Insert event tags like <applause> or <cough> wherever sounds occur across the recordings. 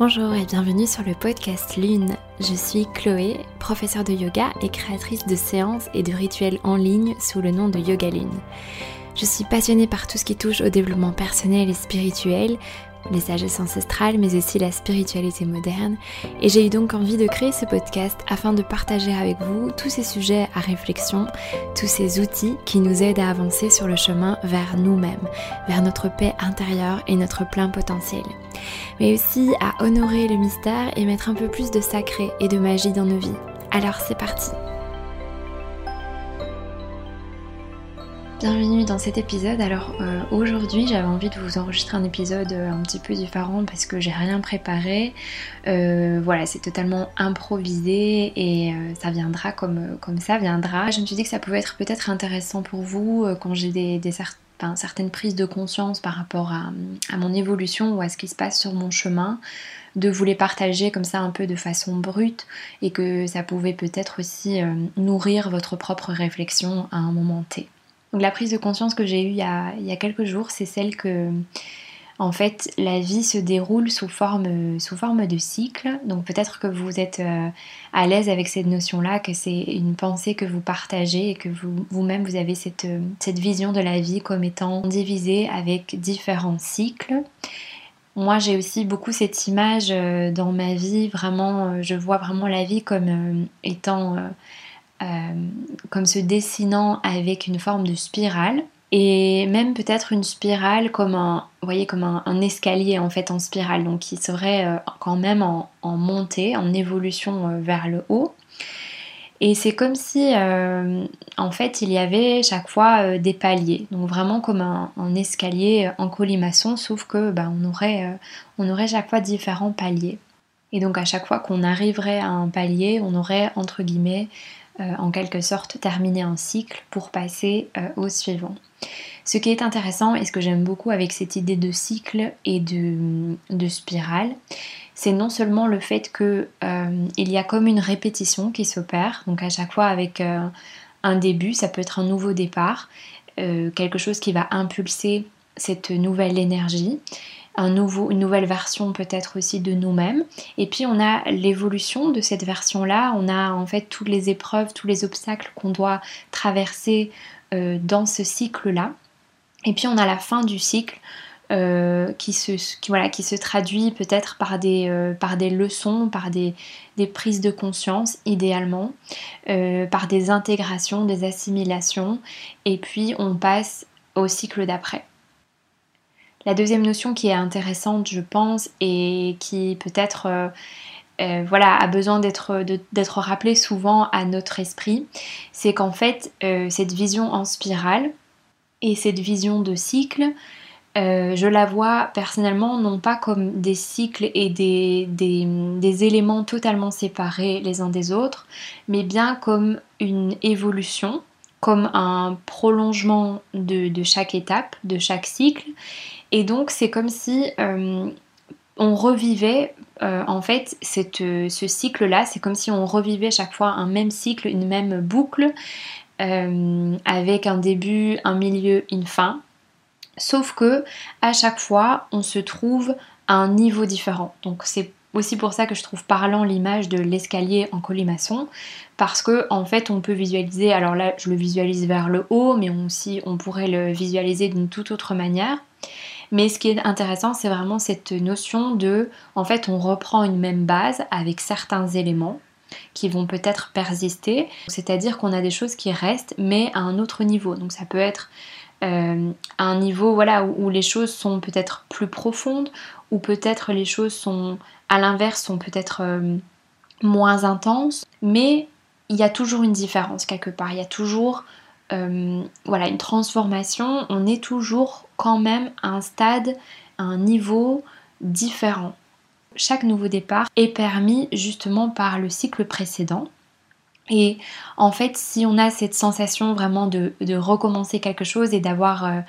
Bonjour et bienvenue sur le podcast Lune. Je suis Chloé, professeure de yoga et créatrice de séances et de rituels en ligne sous le nom de Yoga Lune. Je suis passionnée par tout ce qui touche au développement personnel et spirituel, les sagesses ancestrales, mais aussi la spiritualité moderne. Et j'ai eu donc envie de créer ce podcast afin de partager avec vous tous ces sujets à réflexion, tous ces outils qui nous aident à avancer sur le chemin vers nous-mêmes, vers notre paix intérieure et notre plein potentiel. Mais aussi à honorer le mystère et mettre un peu plus de sacré et de magie dans nos vies. Alors c'est parti Bienvenue dans cet épisode. Alors euh, aujourd'hui j'avais envie de vous enregistrer un épisode euh, un petit peu différent parce que j'ai rien préparé. Euh, voilà, c'est totalement improvisé et ça viendra comme, ça viendra. Je me suis dit que ça pouvait être peut-être intéressant pour vous quand j'ai des, certaines prises de conscience par rapport à, mon évolution ou à ce qui se passe sur mon chemin de vous les partager comme ça un peu de façon brute et que ça pouvait peut-être aussi nourrir votre propre réflexion à un moment T. Donc la prise de conscience que j'ai eue il y, a, il y a quelques jours, c'est celle que en fait la vie se déroule sous forme, sous forme de cycle. Donc peut-être que vous êtes euh, à l'aise avec cette notion-là, que c'est une pensée que vous partagez et que vous, vous-même vous avez cette, cette vision de la vie comme étant divisée avec différents cycles. Moi, j'ai aussi beaucoup cette image euh, dans ma vie, vraiment, euh, je vois vraiment la vie comme étant euh, comme se dessinant avec une forme de spirale et même peut-être une spirale comme un, voyez, comme un, escalier en fait en spirale, donc qui serait euh, quand même en, montée, en évolution euh, vers le haut. Et c'est comme si en fait il y avait chaque fois des paliers, donc vraiment comme un, escalier en colimaçon, sauf que bah, on, aurait, on aurait chaque fois différents paliers. Et donc à chaque fois qu'on arriverait à un palier, on aurait entre guillemets euh, en quelque sorte terminer un cycle pour passer euh, au suivant. Ce qui est intéressant et ce que j'aime beaucoup avec cette idée de cycle et de, spirale, c'est non seulement le fait qu'il euh, y a comme une répétition qui s'opère, donc à chaque fois avec un début, ça peut être un nouveau départ, quelque chose qui va impulser cette nouvelle énergie, une nouvelle version peut-être aussi de nous-mêmes. Et puis on a l'évolution de cette version-là, on a en fait toutes les épreuves, tous les obstacles qu'on doit traverser euh, dans ce cycle-là. Et puis on a la fin du cycle euh, qui, se, voilà, qui se traduit peut-être par, des, euh, par des leçons, par des, des, prises de conscience idéalement, par des intégrations, des assimilations, et puis on passe au cycle d'après. La deuxième notion qui est intéressante, je pense, et qui peut-être euh, euh, voilà, a besoin d'être, rappelée souvent à notre esprit, c'est qu'en fait, euh, cette vision en spirale et cette vision de cycle, je la vois personnellement non pas comme des cycles et des, éléments totalement séparés les uns des autres, mais bien comme une évolution, comme un prolongement de chaque étape, de chaque cycle, et donc c'est comme si euh, on revivait euh, en fait euh, ce cycle-là, c'est comme si on revivait chaque fois un même cycle, une même boucle, avec un début, un milieu, une fin. Sauf que à chaque fois, on se trouve à un niveau différent. Donc c'est aussi pour ça que je trouve parlant l'image de l'escalier en colimaçon parce que en fait on peut visualiser alors là je le visualise vers le haut mais aussi on pourrait le visualiser d'une toute autre manière mais ce qui est intéressant, c'est vraiment cette notion de, en fait, on reprend une même base avec certains éléments qui vont peut-être persister, c'est-à-dire qu'on a des choses qui restent, mais à un autre niveau. Donc ça peut être euh, un niveau voilà, où, les choses sont peut-être plus profondes, ou peut-être les choses sont, à l'inverse, sont peut-être euh, moins intenses, mais il y a toujours une différence quelque part, il y a toujours euh, voilà, une transformation, on est toujours quand même à un stade, à un niveau différent. Chaque nouveau départ est permis justement par le cycle précédent. Et en fait, si on a cette sensation vraiment de, recommencer quelque chose et d'avoir euh,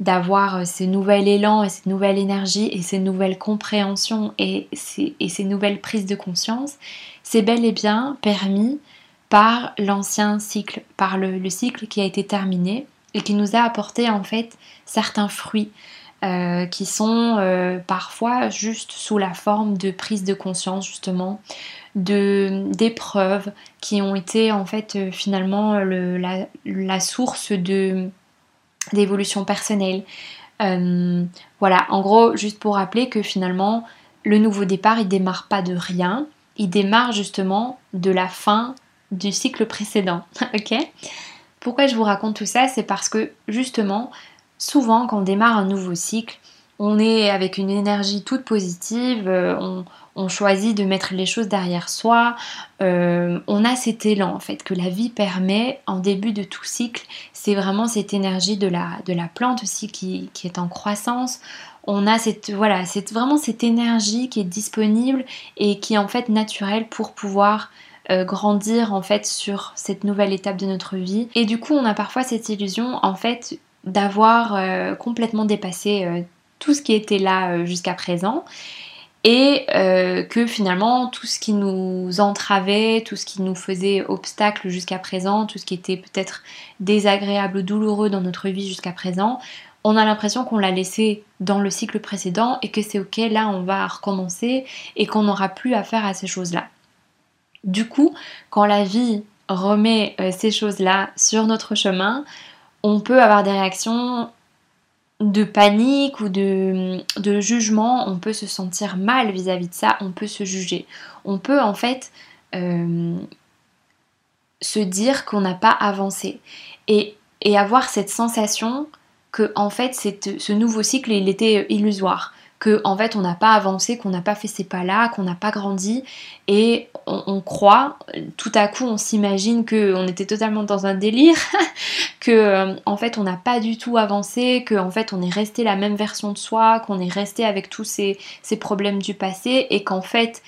d'avoir ce nouvel élan et cette nouvelle énergie et ces nouvelles compréhensions et et ces nouvelles prises de conscience, c'est bel et bien permis par l'ancien cycle, par le, cycle qui a été terminé et qui nous a apporté en fait certains fruits, euh, qui sont euh, parfois juste sous la forme de prise de conscience justement, d'épreuves qui ont été en fait euh, finalement la, source de d'évolution personnelle. voilà, en gros, juste pour rappeler que finalement, le nouveau départ, il démarre pas de rien, il démarre justement de la fin du cycle précédent. <laughs> Pourquoi je vous raconte tout ça? C'est parce que justement, souvent quand on démarre un nouveau cycle, on est avec une énergie toute positive, euh, on, choisit de mettre les choses derrière soi, euh, on a cet élan en fait que la vie permet en début de tout cycle, c'est vraiment cette énergie de la, plante aussi qui, est en croissance. On a cette voilà, c'est vraiment cette énergie qui est disponible et qui est en fait naturelle pour pouvoir euh, grandir en fait sur cette nouvelle étape de notre vie. Et du coup, on a parfois cette illusion en fait d'avoir euh, complètement dépassé euh, tout ce qui était là jusqu'à présent et que finalement tout ce qui nous entravait, tout ce qui nous faisait obstacle jusqu'à présent, tout ce qui était peut-être désagréable ou douloureux dans notre vie jusqu'à présent, on a l'impression qu'on l'a laissé dans le cycle précédent et que c'est ok, là on va recommencer et qu'on n'aura plus affaire à ces choses-là. Du coup, quand la vie remet ces choses-là sur notre chemin, on peut avoir des réactions de panique ou de, jugement, on peut se sentir mal vis-à-vis de ça, on peut se juger. On peut en fait euh, se dire qu'on n'a pas avancé et, avoir cette sensation que en fait ce nouveau cycle il était illusoire que en fait on n'a pas avancé, qu'on n'a pas fait ces pas-là, qu'on n'a pas grandi et on, croit, tout à coup on s'imagine qu'on était totalement dans un délire, <laughs> que euh, en fait on n'a pas du tout avancé, que en fait on est resté la même version de soi, qu'on est resté avec tous ces, ces problèmes du passé et qu'en fait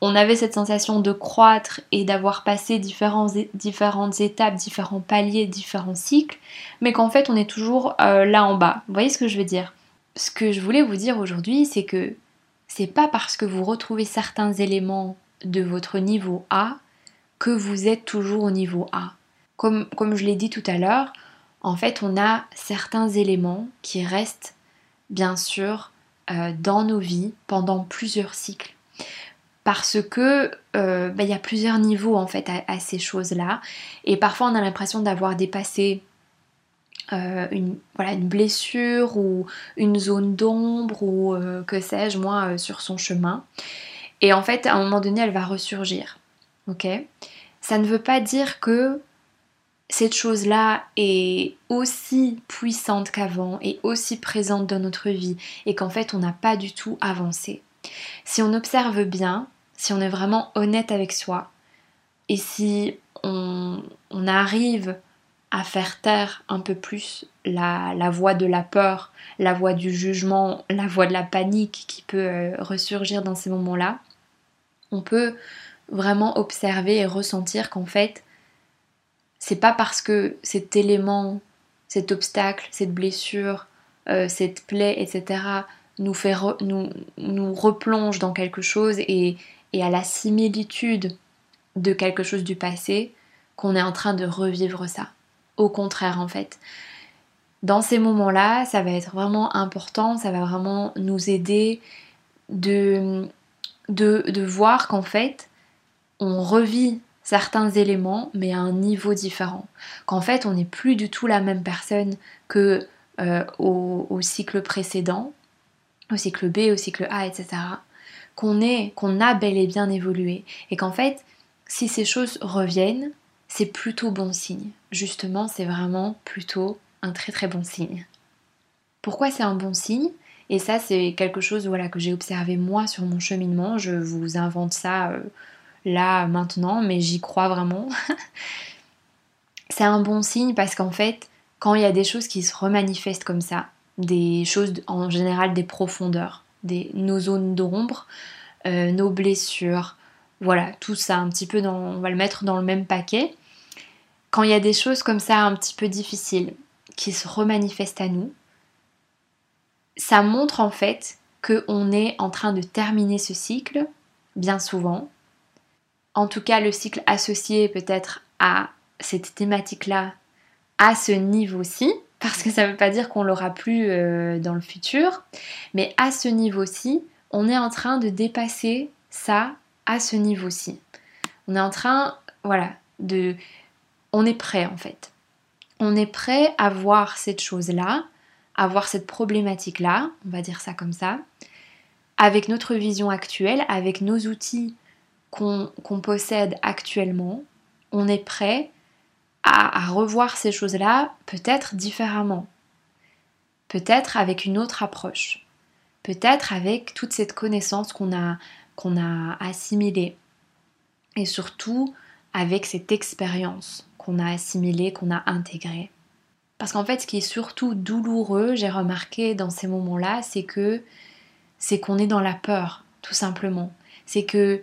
on avait cette sensation de croître et d'avoir passé différentes étapes, différents paliers, différents cycles, mais qu'en fait on est toujours euh, là en bas. Vous voyez ce que je veux dire? Ce que je voulais vous dire aujourd'hui, c'est que c'est pas parce que vous retrouvez certains éléments de votre niveau A que vous êtes toujours au niveau A. Comme, je l'ai dit tout à l'heure, en fait, on a certains éléments qui restent, bien sûr, euh, dans nos vies pendant plusieurs cycles. Parce que euh, bah, il y a plusieurs niveaux en fait à ces choses-là. Et parfois on a l'impression d'avoir dépassé euh, une, voilà, une blessure ou une zone d'ombre ou euh, que sais-je moi euh, sur son chemin. Et en fait, à un moment donné, elle va ressurgir. Ok? Ça ne veut pas dire que cette chose-là est aussi puissante qu'avant et aussi présente dans notre vie et qu'en fait, on n'a pas du tout avancé. Si on observe bien, si on est vraiment honnête avec soi et si on, on arrive à faire taire un peu plus la, voix de la peur, la voix du jugement, la voix de la panique qui peut euh, ressurgir dans ces moments-là, on peut vraiment observer et ressentir qu'en fait, c'est pas parce que cet élément, cet obstacle, cette blessure, euh, cette plaie, etc., nous, fait nous, replonge dans quelque chose et à la similitude de quelque chose du passé qu'on est en train de revivre ça. Au contraire, en fait. Dans ces moments-là, ça va être vraiment important, ça va vraiment nous aider de, de, voir qu'en fait, on revit certains éléments, mais à un niveau différent. Qu'en fait, on n'est plus du tout la même personne que euh, au, au, cycle précédent, au cycle B, au cycle A, etc. Qu'on est, qu'on a bel et bien évolué. Et qu'en fait, si ces choses reviennent, c'est plutôt bon signe. Justement, c'est vraiment plutôt un très très bon signe. Pourquoi c'est un bon signe? Et ça, c'est quelque chose voilà, que j'ai observé moi sur mon cheminement. Je vous invente ça euh, là maintenant, mais j'y crois vraiment. <laughs> c'est un bon signe parce qu'en fait, quand il y a des choses qui se remanifestent comme ça, des choses en général des profondeurs, des, nos zones d'ombre, euh, nos blessures, voilà, tout ça un petit peu on va le mettre dans le même paquet quand il y a des choses comme ça un petit peu difficiles qui se remanifestent à nous, ça montre en fait qu'on est en train de terminer ce cycle, bien souvent. En tout cas, le cycle associé peut-être à cette thématique-là, à ce niveau-ci, parce que ça ne veut pas dire qu'on l'aura plus euh, dans le futur, mais à ce niveau-ci, on est en train de dépasser ça à ce niveau-ci. On est en train, voilà, de... On est prêt en fait. On est prêt à voir cette chose-là, à voir cette problématique-là, on va dire ça comme ça, avec notre vision actuelle, avec nos outils qu'on possède actuellement, on est prêt à, revoir ces choses-là peut-être différemment, peut-être avec une autre approche, peut-être avec toute cette connaissance qu'on a, assimilée, et surtout avec cette expérience qu'on a assimilée, qu'on a intégrée. Parce qu'en fait, ce qui est surtout douloureux, j'ai remarqué dans ces moments-là, c'est que c'est qu'on est dans la peur, tout simplement. C'est que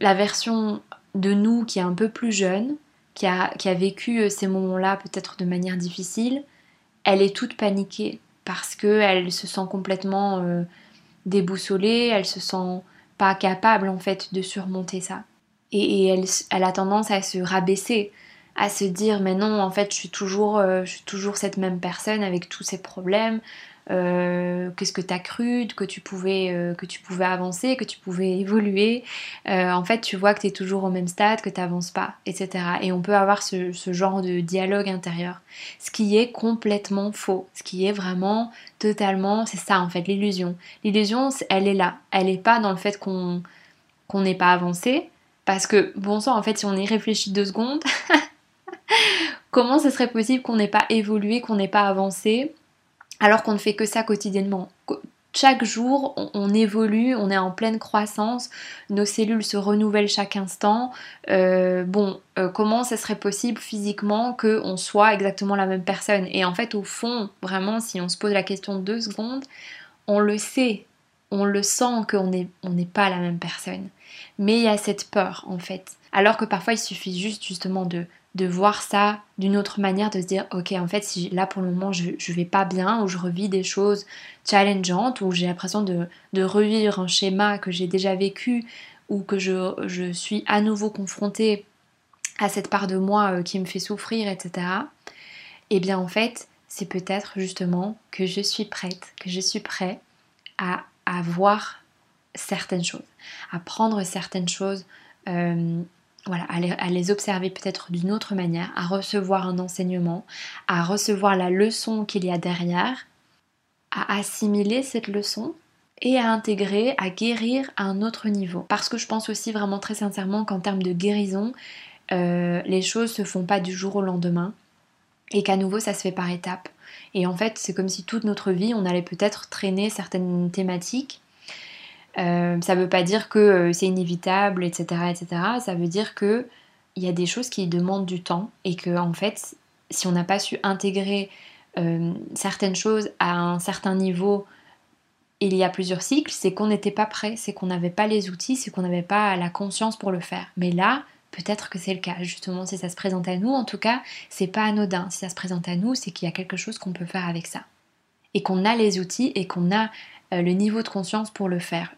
la version de nous qui est un peu plus jeune, qui a, qui a vécu euh, ces moments-là peut-être de manière difficile, elle est toute paniquée parce qu'elle se sent complètement euh, déboussolée, elle se sent pas capable en fait de surmonter ça. Et, elle, elle, a tendance à se rabaisser, à se dire mais non en fait je suis toujours, euh, je suis toujours cette même personne avec tous ces problèmes, euh, qu'est-ce que tu as cru, que tu, pouvais, euh, que tu pouvais avancer, que tu pouvais <laughs> évoluer? En fait, tu vois que tu es toujours au même stade, que tu n'avances pas, etc. Et on peut avoir ce, genre de dialogue intérieur. Ce qui est complètement faux. Ce qui est vraiment totalement. C'est ça en fait, l'illusion. L'illusion, elle est là. Elle n'est pas dans le fait qu'on qu'on n'ait pas avancé. Parce que, bon sang, en fait, si on y réfléchit deux secondes, <laughs> <laughs> comment ce serait possible qu'on n'ait pas évolué, qu'on n'ait pas avancé alors qu'on ne fait que ça quotidiennement? Chaque jour, on, évolue, on est en pleine croissance, nos cellules se renouvellent chaque instant. Euh, bon, euh, comment ça serait possible physiquement qu'on soit exactement la même personne? Et en fait, au fond, vraiment, si on se pose la question deux secondes, on le sait, on le sent qu'on n'est on n'est pas la même personne. Mais il y a cette peur, en fait. Alors que parfois, il suffit juste justement de de voir ça d'une autre manière, de se dire ok en fait si là pour le moment je, je vais pas bien ou je revis des choses challengeantes ou j'ai l'impression de, revivre un schéma que j'ai déjà vécu ou que je, suis à nouveau confrontée à cette part de moi euh, qui me fait souffrir, etc. Et eh bien en fait c'est peut-être justement que je suis prête, que je suis prêt à, à voir certaines choses, à prendre certaines choses euh, voilà, à les, observer peut-être d'une autre manière, à recevoir un enseignement, à recevoir la leçon qu'il y a derrière, à assimiler cette leçon et à intégrer, à guérir à un autre niveau. Parce que je pense aussi vraiment très sincèrement qu'en termes de guérison, euh, les choses se font pas du jour au lendemain et qu'à nouveau ça se fait par étapes. Et en fait, c'est comme si toute notre vie, on allait peut-être traîner certaines thématiques euh, ça ne veut pas dire que euh, c'est inévitable, etc., etc. Ça veut dire que il y a des choses qui demandent du temps et que en fait, si on n'a pas su intégrer euh, certaines choses à un certain niveau il y a plusieurs cycles, c'est qu'on n'était pas prêt, c'est qu'on n'avait pas les outils, c'est qu'on n'avait pas la conscience pour le faire. Mais là, peut-être que c'est le cas. Justement, si ça se présente à nous, en tout cas, c'est pas anodin. Si ça se présente à nous, c'est qu'il y a quelque chose qu'on peut faire avec ça. Et qu'on a les outils et qu'on a le niveau de conscience pour le faire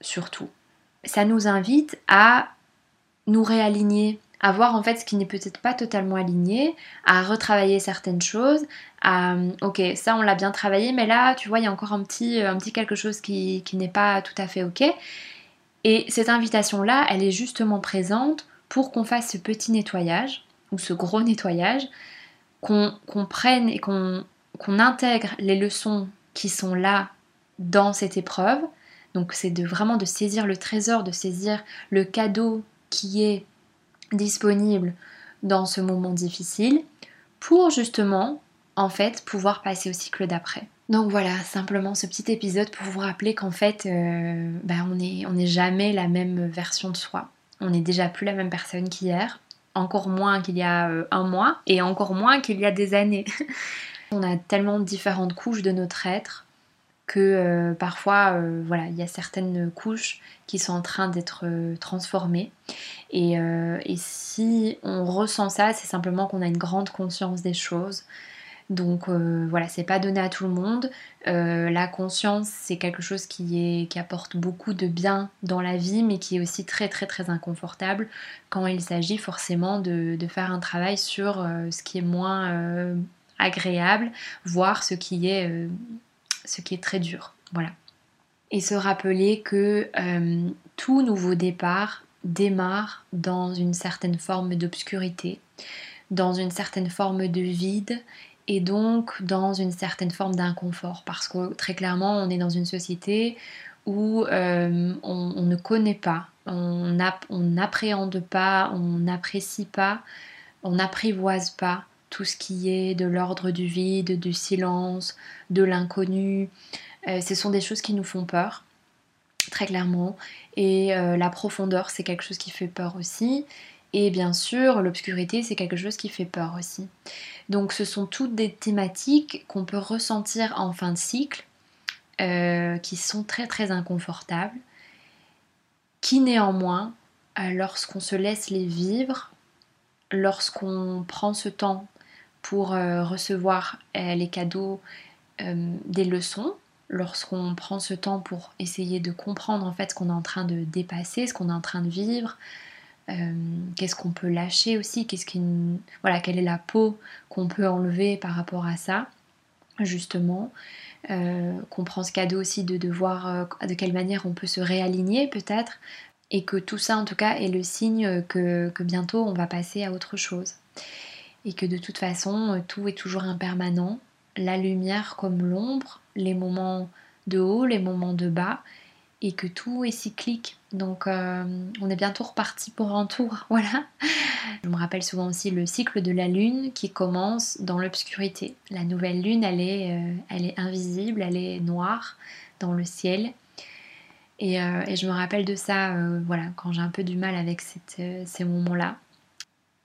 surtout. Ça nous invite à nous réaligner, à voir en fait ce qui n'est peut-être pas totalement aligné, à retravailler certaines choses, à ok ça on l'a bien travaillé mais là tu vois il y a encore un petit, petit quelque chose qui, n'est pas tout à fait ok. Et cette invitation là elle est justement présente pour qu'on fasse ce petit nettoyage ou ce gros nettoyage, qu'on prenne et qu'on intègre les leçons qui sont là dans cette épreuve, donc c'est de vraiment de saisir le trésor, de saisir le cadeau qui est disponible dans ce moment difficile pour justement en fait pouvoir passer au cycle d'après. Donc voilà, simplement ce petit épisode pour vous rappeler qu'en fait euh, bah, on n'est jamais la même version de soi. On n'est déjà plus la même personne qu'hier, encore moins qu'il y a euh, un mois et encore moins qu'il y a des années. <laughs> on a tellement différentes couches de notre être que euh, parfois, euh, voilà, il y a certaines couches qui sont en train d'être euh, transformées. Et, et, si on ressent ça, c'est simplement qu'on a une grande conscience des choses. Donc voilà, c'est pas donné à tout le monde. la conscience, c'est quelque chose qui, est, qui apporte beaucoup de bien dans la vie, mais qui est aussi très très très inconfortable quand il s'agit forcément de, de, faire un travail sur ce qui est moins agréable, voir ce qui est, ce qui est très dur. Voilà. Et se rappeler que euh, tout nouveau départ démarre dans une certaine forme d'obscurité, dans une certaine forme de vide et donc dans une certaine forme d'inconfort. Parce que très clairement, on est dans une société où euh, on, ne connaît pas, on n'appréhende pas, on n'apprécie pas, on n'apprivoise pas tout ce qui est de l'ordre du vide, du silence, de l'inconnu. Euh, ce sont des choses qui nous font peur, très clairement. Et euh, la profondeur, c'est quelque chose qui fait peur aussi. Et bien sûr, l'obscurité, c'est quelque chose qui fait peur aussi. Donc ce sont toutes des thématiques qu'on peut ressentir en fin de cycle, euh, qui sont très très inconfortables, qui néanmoins, lorsqu'on se laisse les vivre, lorsqu'on prend ce temps pour euh, recevoir euh, les cadeaux euh, des leçons, lorsqu'on prend ce temps pour essayer de comprendre en fait ce qu'on est en train de dépasser, ce qu'on est en train de vivre, qu'est-ce qu'on peut lâcher aussi, qu'est-ce voilà, quelle est la peau qu'on peut enlever par rapport à ça, justement. qu'on prend ce cadeau aussi de, de voir de quelle manière on peut se réaligner peut-être, et que tout ça en tout cas est le signe que, que bientôt on va passer à autre chose et que de toute façon euh, tout est toujours impermanent, la lumière comme l'ombre, les moments de haut, les moments de bas, et que tout est cyclique. Donc euh, on est bientôt reparti pour un tour, <laughs> voilà. Je me rappelle souvent aussi le cycle de la lune qui commence dans l'obscurité. La nouvelle lune, elle est, euh, elle est invisible, elle est noire dans le ciel. Et, je me rappelle de ça, voilà, quand j'ai un peu du mal avec ces moments-là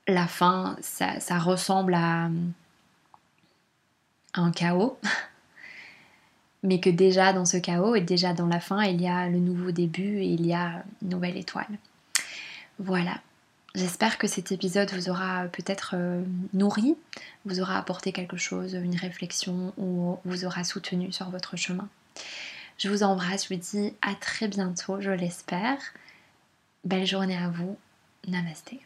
la fin, ça, ressemble à, un chaos, <laughs> mais que déjà dans ce chaos et déjà dans la fin, il y a le nouveau début et il y a une nouvelle étoile. Voilà. J'espère que cet épisode vous aura peut-être euh, nourri, vous aura apporté quelque chose, une réflexion ou vous aura soutenu sur votre chemin. Je vous embrasse, je vous dis à très bientôt, je l'espère. Belle journée à vous. Namasté.